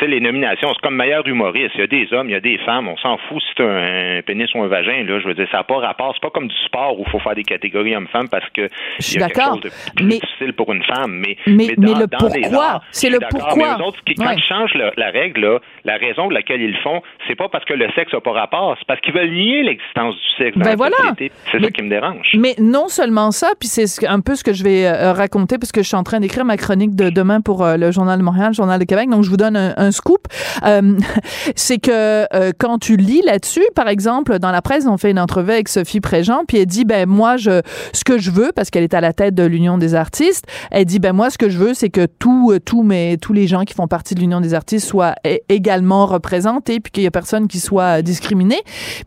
sais, les nominations, c'est comme meilleur humoriste. Il y a des hommes, il y a des femmes. On s'en fout si tu un pénis ou un vagin. Là, je veux dire, ça n'a pas rapport. C'est pas comme du sport où il faut faire des catégories hommes-femmes parce que je y a quelque chose de plus mais, difficile pour une femme. Mais, mais, mais, le pourquoi, c'est le pourquoi? Mais eux autres, quand ils changent la règle, là, la raison pour laquelle ils le font, c'est pas parce que le sexe n'a pas rapport, c'est parce qu'ils veulent nier l'existence du sexe dans ben la voilà. société. C'est ça qui me dérange. Mais non seulement ça, puis c'est un peu ce que je vais euh, raconter parce que je suis en train d'écrire ma chronique de demain pour euh, le Journal de Montréal, le Journal de Québec. Donc, je vous donne un, un scoop. Euh, c'est que euh, quand tu lis là-dessus, par exemple, dans la presse, on fait une entrevue avec Sophie Préjean, puis elle dit, ben moi, je, ce que je veux, parce qu'elle est à la tête de l'Union des artistes, elle dit, ben moi, ce que je veux, c'est que tout, euh, tout mes, tous les gens qui font partie de l'Union des artistes soient également représentés, puis qu'il y ait personne qui soit discriminé.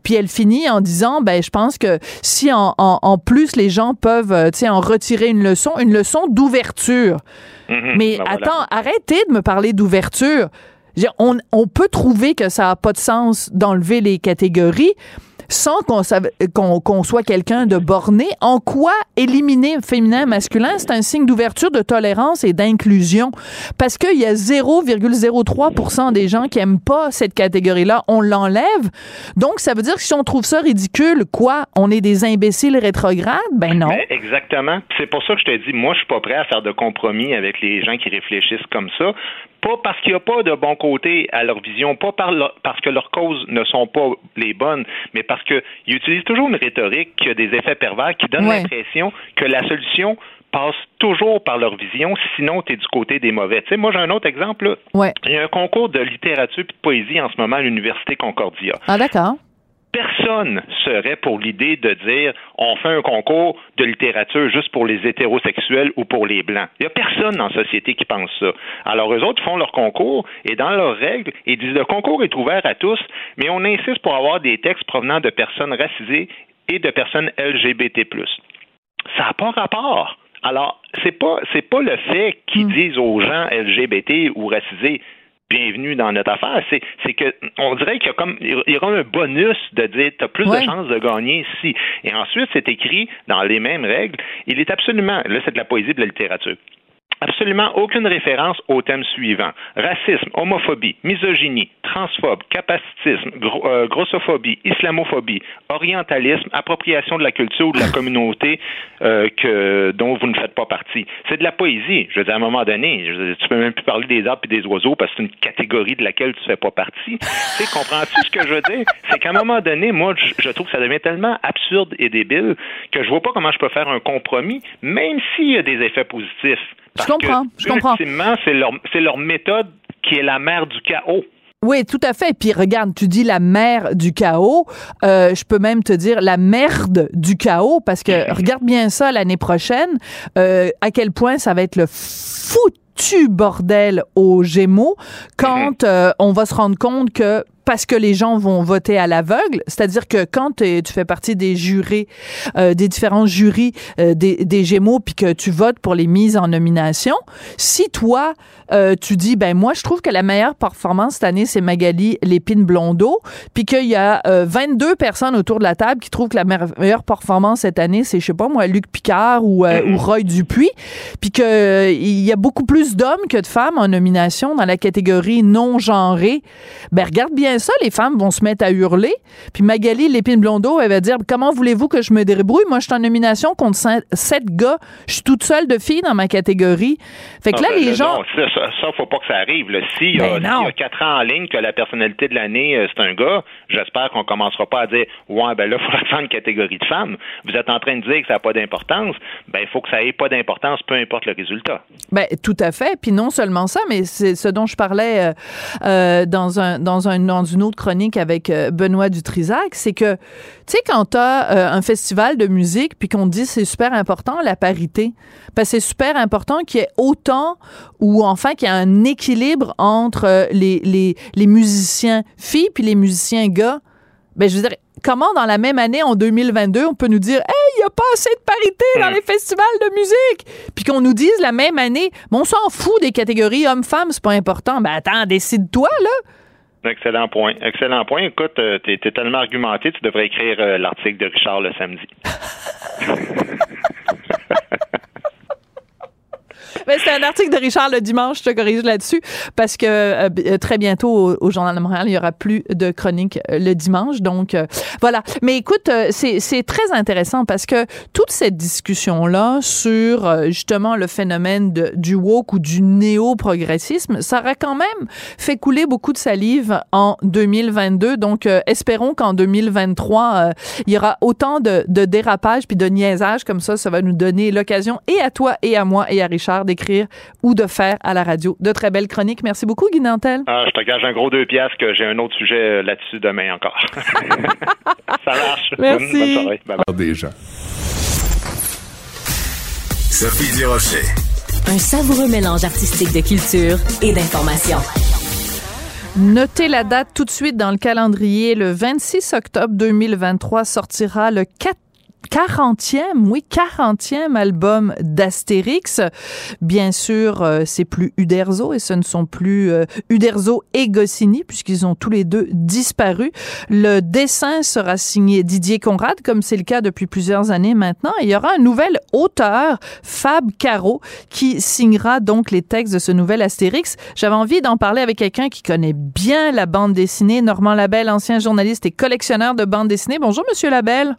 Puis elle finit en disant, ben je pense que si en, en, en plus les gens peuvent, tu sais, en retirer une leçon, une leçon d'ouverture. Mm-hmm. Mais ben attends, arrêtez de me parler d'ouverture. On, peut trouver que ça n'a pas de sens d'enlever les catégories sans qu'on soit quelqu'un de borné. En quoi éliminer féminin masculin, c'est un signe d'ouverture, de tolérance et d'inclusion? Parce qu'il y a 0,03% des gens qui aiment pas cette catégorie-là. On l'enlève. Donc, ça veut dire que si on trouve ça ridicule, quoi? On est des imbéciles rétrogrades? Ben non. exactement. C'est pour ça que je te dis, moi, je suis pas prêt à faire de compromis avec les gens qui réfléchissent comme ça Pas parce qu'il n'y a pas de bon côté à leur vision, pas parce que leurs causes ne sont pas les bonnes, mais parce qu'ils utilisent toujours une rhétorique qui a des effets pervers, qui donne l'impression que la solution passe toujours par leur vision, sinon tu es du côté des mauvais. Tu sais, moi, j'ai un autre exemple. Il y a un concours de littérature et de poésie en ce moment à l'Université Concordia. Ah, d'accord personne serait pour l'idée de dire on fait un concours de littérature juste pour les hétérosexuels ou pour les blancs. Il n'y a personne dans la société qui pense ça. Alors eux autres font leur concours et dans leurs règles, ils disent le concours est ouvert à tous, mais on insiste pour avoir des textes provenant de personnes racisées et de personnes LGBT+. Ça n'a pas rapport. Alors, c'est pas c'est pas le fait qu'ils hmm. disent aux gens LGBT ou racisés bienvenue dans notre affaire. C'est, c'est que on dirait qu'il y a comme il y aura un bonus de dire tu as plus de chances de gagner ici. Et ensuite, c'est écrit dans les mêmes règles. Il est absolument, là c'est de la poésie de la littérature absolument aucune référence au thème suivant. Racisme, homophobie, misogynie, transphobe, capacitisme, euh, grossophobie, islamophobie, orientalisme, appropriation de la culture ou de la communauté euh, que, dont vous ne faites pas partie. C'est de la poésie. Je veux dire, à un moment donné, je tu peux même plus parler des arbres et des oiseaux parce que c'est une catégorie de laquelle tu ne fais pas partie. tu sais, comprends-tu ce que je veux dire? C'est qu'à un moment donné, moi, je, je trouve que ça devient tellement absurde et débile que je vois pas comment je peux faire un compromis, même s'il y a des effets positifs je comprends, je comprends. c'est leur, leur méthode qui est la mère du chaos. Oui, tout à fait. Puis regarde, tu dis la mère du chaos. Euh, je peux même te dire la merde du chaos parce que regarde bien ça l'année prochaine. Euh, à quel point ça va être le foutu bordel aux Gémeaux quand euh, on va se rendre compte que parce que les gens vont voter à l'aveugle, c'est-à-dire que quand tu fais partie des jurés, euh, des différents jurys euh, des, Gémeaux, puis que tu votes pour les mises en nomination, si toi, euh, tu dis, ben moi, je trouve que la meilleure performance cette année, c'est Magali Lépine Blondeau, puis qu'il y a 22 personnes autour de la table qui trouvent que la meilleure performance cette année, c'est, je sais pas moi, Luc Picard ou, Roy Dupuis, puis qu'il il y a beaucoup plus d'hommes que de femmes en nomination dans la catégorie non genrée, ben regarde bien ça, les femmes vont se mettre à hurler. Puis Magali Lépine-Blondeau, elle va dire Comment voulez-vous que je me débrouille? Moi, je suis en nomination contre sept gars. Je suis toute seule de filles dans ma catégorie. Fait que là, les gens. Non, ça, ça, faut pas que ça arrive. S'il y, ben a quatre ans en ligne que la personnalité de l'année, euh, c'est un gars, j'espère qu'on commencera pas à dire Ouais, ben là, il faudra faire une catégorie de femmes. Vous êtes en train de dire que ça n'a pas d'importance. Ben, il faut que ça ait pas d'importance, peu importe le résultat. Ben, tout à fait. Puis non seulement ça, mais c'est ce dont je parlais euh, euh, dans un dans un une autre chronique avec euh, Benoît Dutrisac, c'est que, tu sais, quand tu as euh, un festival de musique, puis qu'on dit c'est super important la parité, parce que c'est super important qu'il y ait autant, ou enfin qu'il y ait un équilibre entre euh, les, les, les musiciens filles puis les musiciens gars. Ben, je veux dire, comment dans la même année, en 2022, on peut nous dire Hey, il n'y a pas assez de parité dans les festivals de musique? Puis qu'on nous dise la même année, on s'en fout des catégories hommes-femmes, c'est pas important. Ben attends, décide-toi, là. Excellent point. Excellent point. Écoute, euh, tu es, tellement argumenté, tu devrais écrire euh, l'article de Richard le samedi. c'est un article de Richard le dimanche, je te corrige là-dessus, parce que euh, très bientôt au, Journal de Montréal, il y aura plus de chroniques euh, le dimanche. Donc euh, voilà. Mais écoute, c'est très intéressant parce que toute cette discussion-là sur justement le phénomène du woke ou du néo-progressisme, ça aurait quand même fait couler beaucoup de salive en 2022. Donc espérons qu'en 2023, il y aura autant de, de dérapages puis de niaisages comme ça. Ça va nous donner l'occasion et à toi et à moi et à Richard d'écrire ou de faire à la radio. De très belles chroniques. Merci beaucoup, Guy Nantel. Ah, je te gage un gros deux piastres que j'ai un autre sujet euh, là-dessus demain encore. Ça marche. Merci. Bonne, soirée. Bye bye. Déjà. Sophie Durocher. Un savoureux mélange artistique de culture et d'information. Notez la date tout de suite dans le calendrier. Le 26 octobre 2023 sortira le 4 40e, oui, 40e album d'Astérix. Bien sûr, euh, c'est plus Uderzo et ce ne sont plus euh, Uderzo et Goscinny puisqu'ils ont tous les deux disparu. Le dessin sera signé Didier Conrad comme c'est le cas depuis plusieurs années maintenant. il y aura un nouvel auteur, Fab Caro, qui signera donc les textes de ce nouvel Astérix. J'avais envie d'en parler avec quelqu'un qui connaît bien la bande dessinée, Normand Labelle, ancien journaliste et collectionneur de bande dessinée. Bonjour, Monsieur Labelle.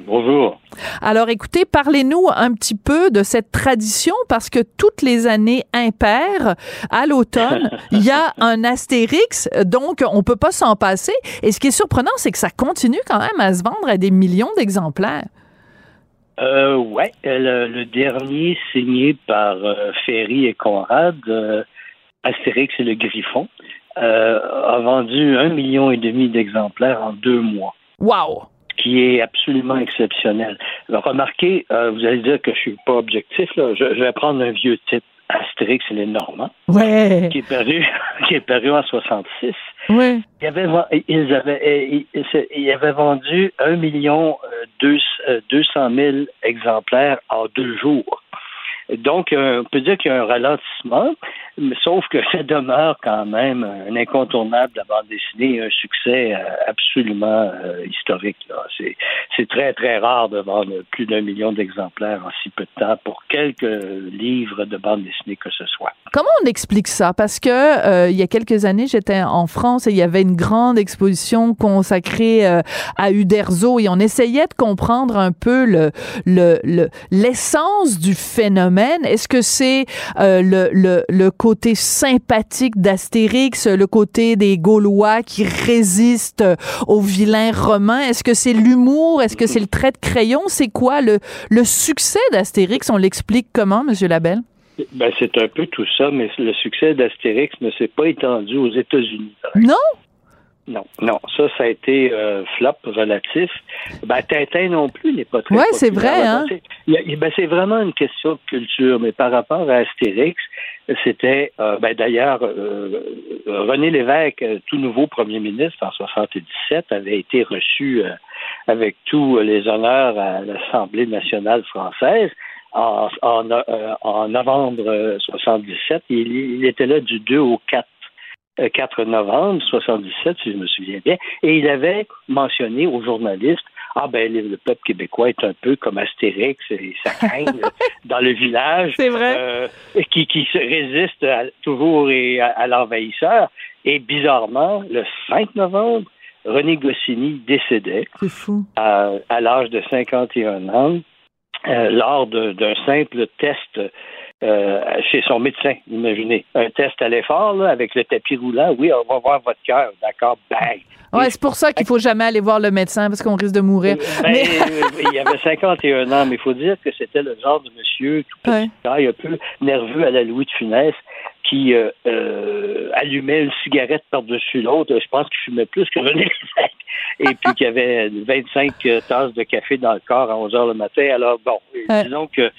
Bonjour. Alors écoutez, parlez-nous un petit peu de cette tradition parce que toutes les années impaires, à l'automne, il y a un Astérix, donc on peut pas s'en passer. Et ce qui est surprenant, c'est que ça continue quand même à se vendre à des millions d'exemplaires. Euh, ouais, le, le dernier signé par euh, Ferry et Conrad, euh, Astérix et le Griffon, euh, a vendu un million et demi d'exemplaires en deux mois. Wow! Qui est absolument exceptionnel. Alors, remarquez, euh, vous allez dire que je suis pas objectif, là. Je, je vais prendre un vieux titre, Astérix et les Normands, Ouais. qui est paru, qui est paru en 66. Ouais. Ils avaient, ils avaient, ils, avaient vendu 1 million euh, deux- euh, 200 000 exemplaires en deux jours. Donc, euh, on peut dire qu'il y a un ralentissement, sauf que ça demeure quand même un incontournable de la bande dessinée, un succès euh, absolument euh, historique. C'est, très, très rare de vendre plus d'un million d'exemplaires en si peu de temps pour quelques livres de bande dessinée que ce soit. Comment on explique ça? Parce que il y a quelques années, j'étais en France et il y avait une grande exposition consacrée à Uderzo et on essayait de comprendre un peu le le- le- l'essence du phénomène. Est-ce que c'est euh, le, le, le côté sympathique d'Astérix, le côté des Gaulois qui résistent euh, aux vilains romains? Est-ce que c'est l'humour? Est-ce que c'est le trait de crayon? C'est quoi le, le succès d'Astérix? On l'explique comment, Monsieur Labelle? Ben, c'est un peu tout ça, mais le succès d'Astérix ne s'est pas étendu aux États-Unis. Non? Non, non, ça, ça a été euh, flop relatif. Ben, Tintin non plus n'est pas très Ouais, c'est vrai, hein? Ben, c'est vraiment une question de culture, mais par rapport à Astérix, c'était, euh, ben, d'ailleurs, euh, René Lévesque, euh, tout nouveau premier ministre en 77, avait été reçu euh, avec tous les honneurs à l'Assemblée nationale française. En, en, euh, en novembre euh, 77, il, il était là du 2 au 4 euh, 4 novembre 77, si je me souviens bien, et il avait mentionné aux journalistes ah ben le, le peuple québécois est un peu comme Astérix et sa crainte dans le village, C'est vrai. euh, qui, qui se résiste à- toujours et à, à l'envahisseur. Et bizarrement, le 5 novembre, René Goscinny décédait fou. à, à l'âge de 51 ans euh, lors de- d'un simple test euh, chez son médecin, imaginez. Un test à l'effort, là, avec le tapis roulant. Oui, on va voir votre cœur. D'accord, bang. Ouais, c'est pour ça qu'il faut jamais aller voir le médecin parce qu'on risque de mourir. Ben, Mais- euh, il avait 51 ans, mais il faut dire que c'était le genre de monsieur tout petit Ouais. un peu nerveux à la Louis de Funès, qui euh, euh, allumait une cigarette par-dessus l'autre. Je pense qu'il fumait plus que René Lévesque. Et puis qu'il avait 25 tasses de café dans le corps à 11 heures le matin. Alors, bon, Ouais. disons que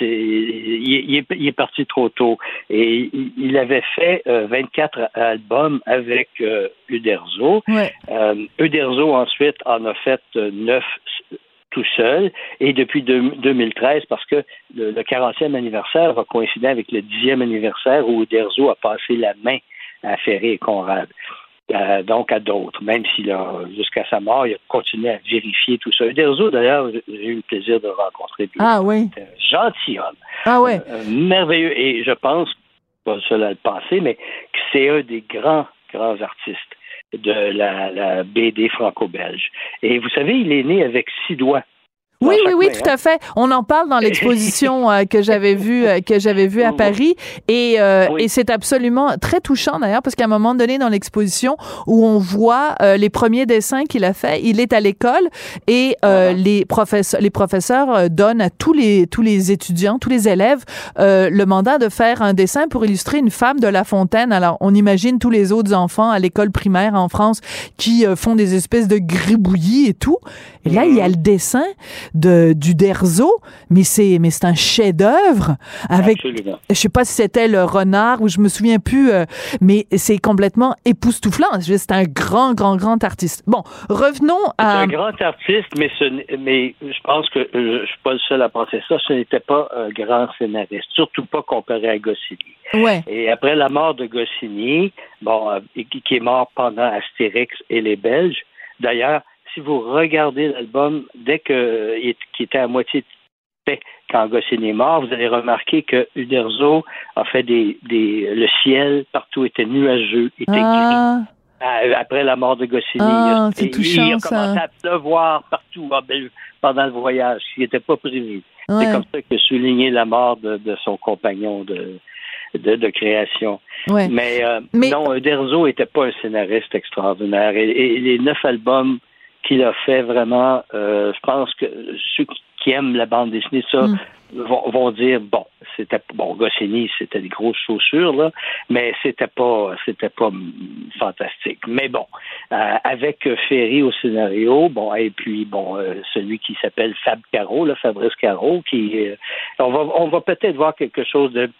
il, est, il est parti trop tôt. Et il, avait fait euh, 24 albums avec euh, Uderzo. Ouais. Euh, Uderzo, ensuite, en a fait euh, neuf s- tout seul. Et depuis deux- 2013, parce que le, le 40e anniversaire va coïncider avec le 10e anniversaire où Uderzo a passé la main à Ferré et Conrad. Euh, donc à d'autres, même s'il a, jusqu'à sa mort, il a continué à vérifier tout ça. Uderzo, d'ailleurs, j'ai eu le plaisir de le rencontrer. Ah oui. C'est un gentilhomme. Ah ouais. Euh, merveilleux. Et je pense, pas à le penser, mais que c'est un des grands, grands artistes de la, la BD franco-belge. Et vous savez, il est né avec six doigts. Oui, oui, oui, tout à fait. On en parle dans l'exposition euh, que j'avais vue euh, que j'avais vue à Paris et euh, Oui. et c'est absolument très touchant d'ailleurs parce qu'à un moment donné dans l'exposition où on voit euh, les premiers dessins qu'il a fait, il est à l'école et euh, les professeurs les professeurs donnent à tous les tous les étudiants, tous les élèves euh, le mandat de faire un dessin pour illustrer une femme de La Fontaine. Alors on imagine tous les autres enfants à l'école primaire en France qui font des espèces de gribouillis et tout. Et là, il y a le dessin de du Derzo, mais c'est mais c'est un chef-d'œuvre avec Absolument. je sais pas si c'était le renard ou je me souviens plus euh, mais c'est complètement époustouflant, C'est un grand grand grand artiste. Bon, revenons C'est à un grand artiste, mais, ce mais je pense que euh, je suis pas le seul à penser ça. Ce n'était pas un grand scénariste, surtout pas comparé à Goscinny. ouais. Et après la mort de Goscinny, bon, euh, qui est mort pendant Astérix et les Belges. D'ailleurs, si vous regardez l'album, dès que qu'il était à moitié fait quand Goscinny est mort, vous allez remarquer que Uderzo a fait des, des le ciel partout était nuageux, était gris. Ah, après la mort de Goscinny. Ah, il, c'est touchant, il a commencé ça. à pleuvoir partout ah, ben, pendant le voyage, ce qui n'était pas prévu. Ouais. C'est comme ça qu'il a souligné la mort de, de son compagnon de, de, de création. Ouais. Mais, euh, Mais- non, Uderzo n'était pas un scénariste extraordinaire. Et, et les neuf albums qu'il a fait, vraiment, euh, je pense que ceux qui aiment la bande dessinée, ça, Mm. vont, vont dire bon, c'était bon, Goscinny, c'était des grosses chaussures là, mais c'était pas, c'était pas fantastique. Mais bon, euh, avec Ferry au scénario, bon, et puis bon, euh, celui qui s'appelle Fab Caro, là, Fabrice Caro, qui, euh, on va, on va peut-être voir quelque chose de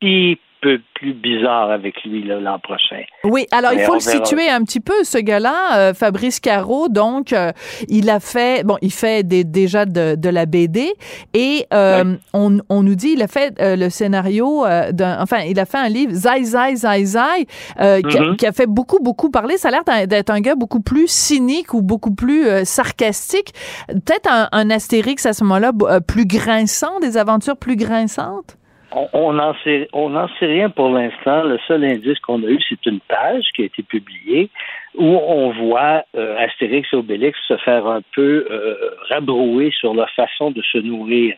petit peu plus bizarre avec lui l'an prochain. Oui, alors il faut le verra. situer un petit peu, ce gars-là, euh, Fabrice Caro. Donc, euh, il a fait, bon, il fait des- déjà de, de la BD et euh, on, on nous dit, il a fait euh, le scénario d'un, enfin, il a fait un livre, Zai Zai Zai Zai, qui, a, Mhm. qui a fait beaucoup, beaucoup parler. Ça a l'air d'être un gars beaucoup plus cynique ou beaucoup plus sarcastique. Peut-être un, un Astérix à ce moment-là plus grinçant, des aventures plus grinçantes? On- n'en sait, sait rien pour l'instant. Le seul indice qu'on a eu, c'est une page qui a été publiée où on voit euh, Astérix et Obélix se faire un peu euh, rabrouer sur leur façon de se nourrir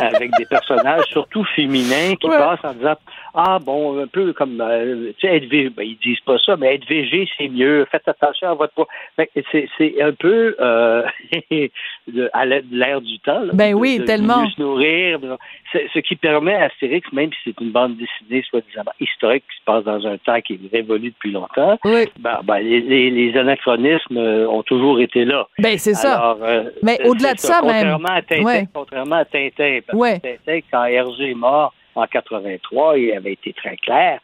avec des personnages surtout féminins qui Ouais. passent en disant ah bon un peu comme euh, tu sais être végé ben, ils disent pas ça mais être végé c'est mieux faites attention à votre poids Fait que c'est c'est un peu euh, de- à l'ère du temps là, Ben de- oui, de- tellement. se nourrir ce qui permet à Astérix même si c'est une bande dessinée soi-disant historique qui se passe dans un temps qui est révolu depuis longtemps Oui. ben, ben, les, les, les anachronismes euh, ont toujours été là Ben, c'est ça. euh, Mais au-delà de ça, même. Contrairement à Tintin, Ouais. contrairement à Tintin, parce Ouais. que Tintin, quand Hergé est mort en 83, il avait été très clair,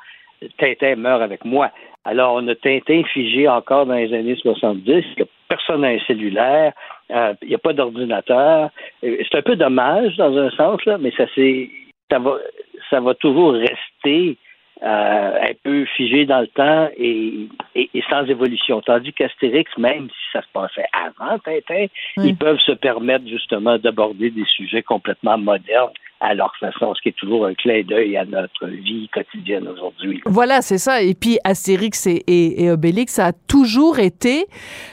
Tintin meurt avec moi. Alors, on a Tintin figé encore dans les années 70. Il n'y a personne n'a un cellulaire. euh, il n'y a pas d'ordinateur. Euh, C'est un peu dommage dans un sens, là, mais ça, c'est, ça, va, ça va toujours rester euh, un peu figé dans le temps et, et- et sans évolution. Tandis qu'Astérix, même si ça se passait avant Tintin, Oui. ils peuvent se permettre justement d'aborder des sujets complètement modernes à leur façon, ce qui est toujours un clin d'œil à notre vie quotidienne aujourd'hui. Voilà, c'est ça. Et puis Astérix et, et, et Obélix, ça a toujours été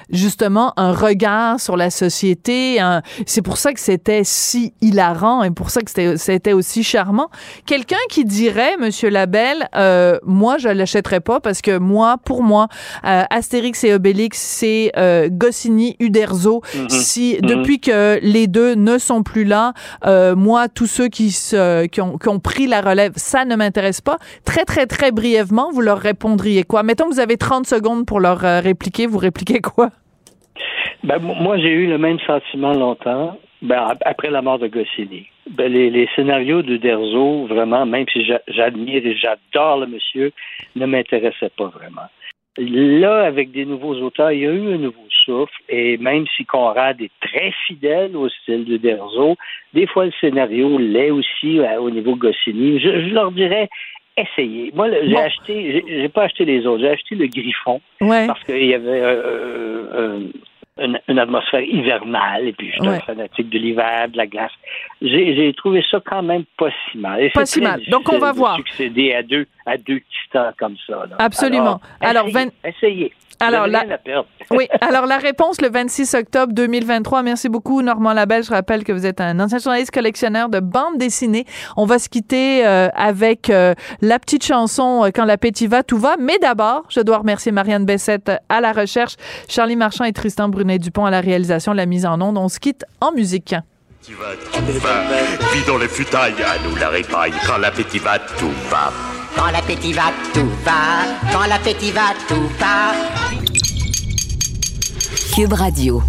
justement un regard sur la société. un- C'est pour ça que c'était si hilarant et pour ça que c'était aussi charmant. Quelqu'un qui dirait, Monsieur Labelle, euh, moi je l'achèterais pas parce que moi, pour moi, euh, Astérix et Obélix, c'est euh, Goscinny, Uderzo. Mhm. Si Mhm. depuis que les deux ne sont plus là, euh, moi, tous ceux qui, qui, ont, pris la relève, ça ne m'intéresse pas. Très, très, très brièvement, vous leur répondriez quoi? Mettons que vous avez 30 secondes pour leur euh, répliquer, vous répliquez quoi? Ben, moi, j'ai eu le même sentiment longtemps, ben, ap- après la mort de Goscinny. Ben, les, les scénarios de Derzo, vraiment, même si j'a- j'admire et j'adore le monsieur, ne m'intéressaient pas vraiment. Là, avec des nouveaux auteurs, il y a eu un nouveau souffle, et même si Conrad est très fidèle au style de Derzo, des fois le scénario l'est aussi euh, au niveau Goscinny. Je, je leur dirais, essayez. Moi, j'ai Bon. acheté, j'ai pas acheté les autres, j'ai acheté le Griffon Ouais. parce qu'il y avait euh, euh, une, une atmosphère hivernale et puis je suis Ouais. un fanatique de l'hiver, de la glace. J'ai trouvé ça quand même pas si mal. Et Pas si mal. Donc, on va voir. Succéder à deux à deux titans comme ça. là. Absolument. Alors, Alors, essayez. vingt- essayez. Vous Alors, la- rien à perdre. Oui, alors la réponse le 26 octobre 2023. Merci beaucoup, Normand Labelle. Je rappelle que vous êtes un ancien journaliste collectionneur de bandes dessinées. On va se quitter euh, avec euh, la petite chanson euh, Quand l'appétit va, tout va. Mais d'abord, je dois remercier Marianne Bessette euh, à la recherche, Charlie Marchand et Tristan Brunet-Dupont à la réalisation, la mise en onde. On se quitte en musique. Tu vas, tout va, vis dans les futailles, à nous la répaille, quand l'appétit va, tout va. Quand l'appétit va, tout va. Quand l'appétit va, tout va. Cube Radio.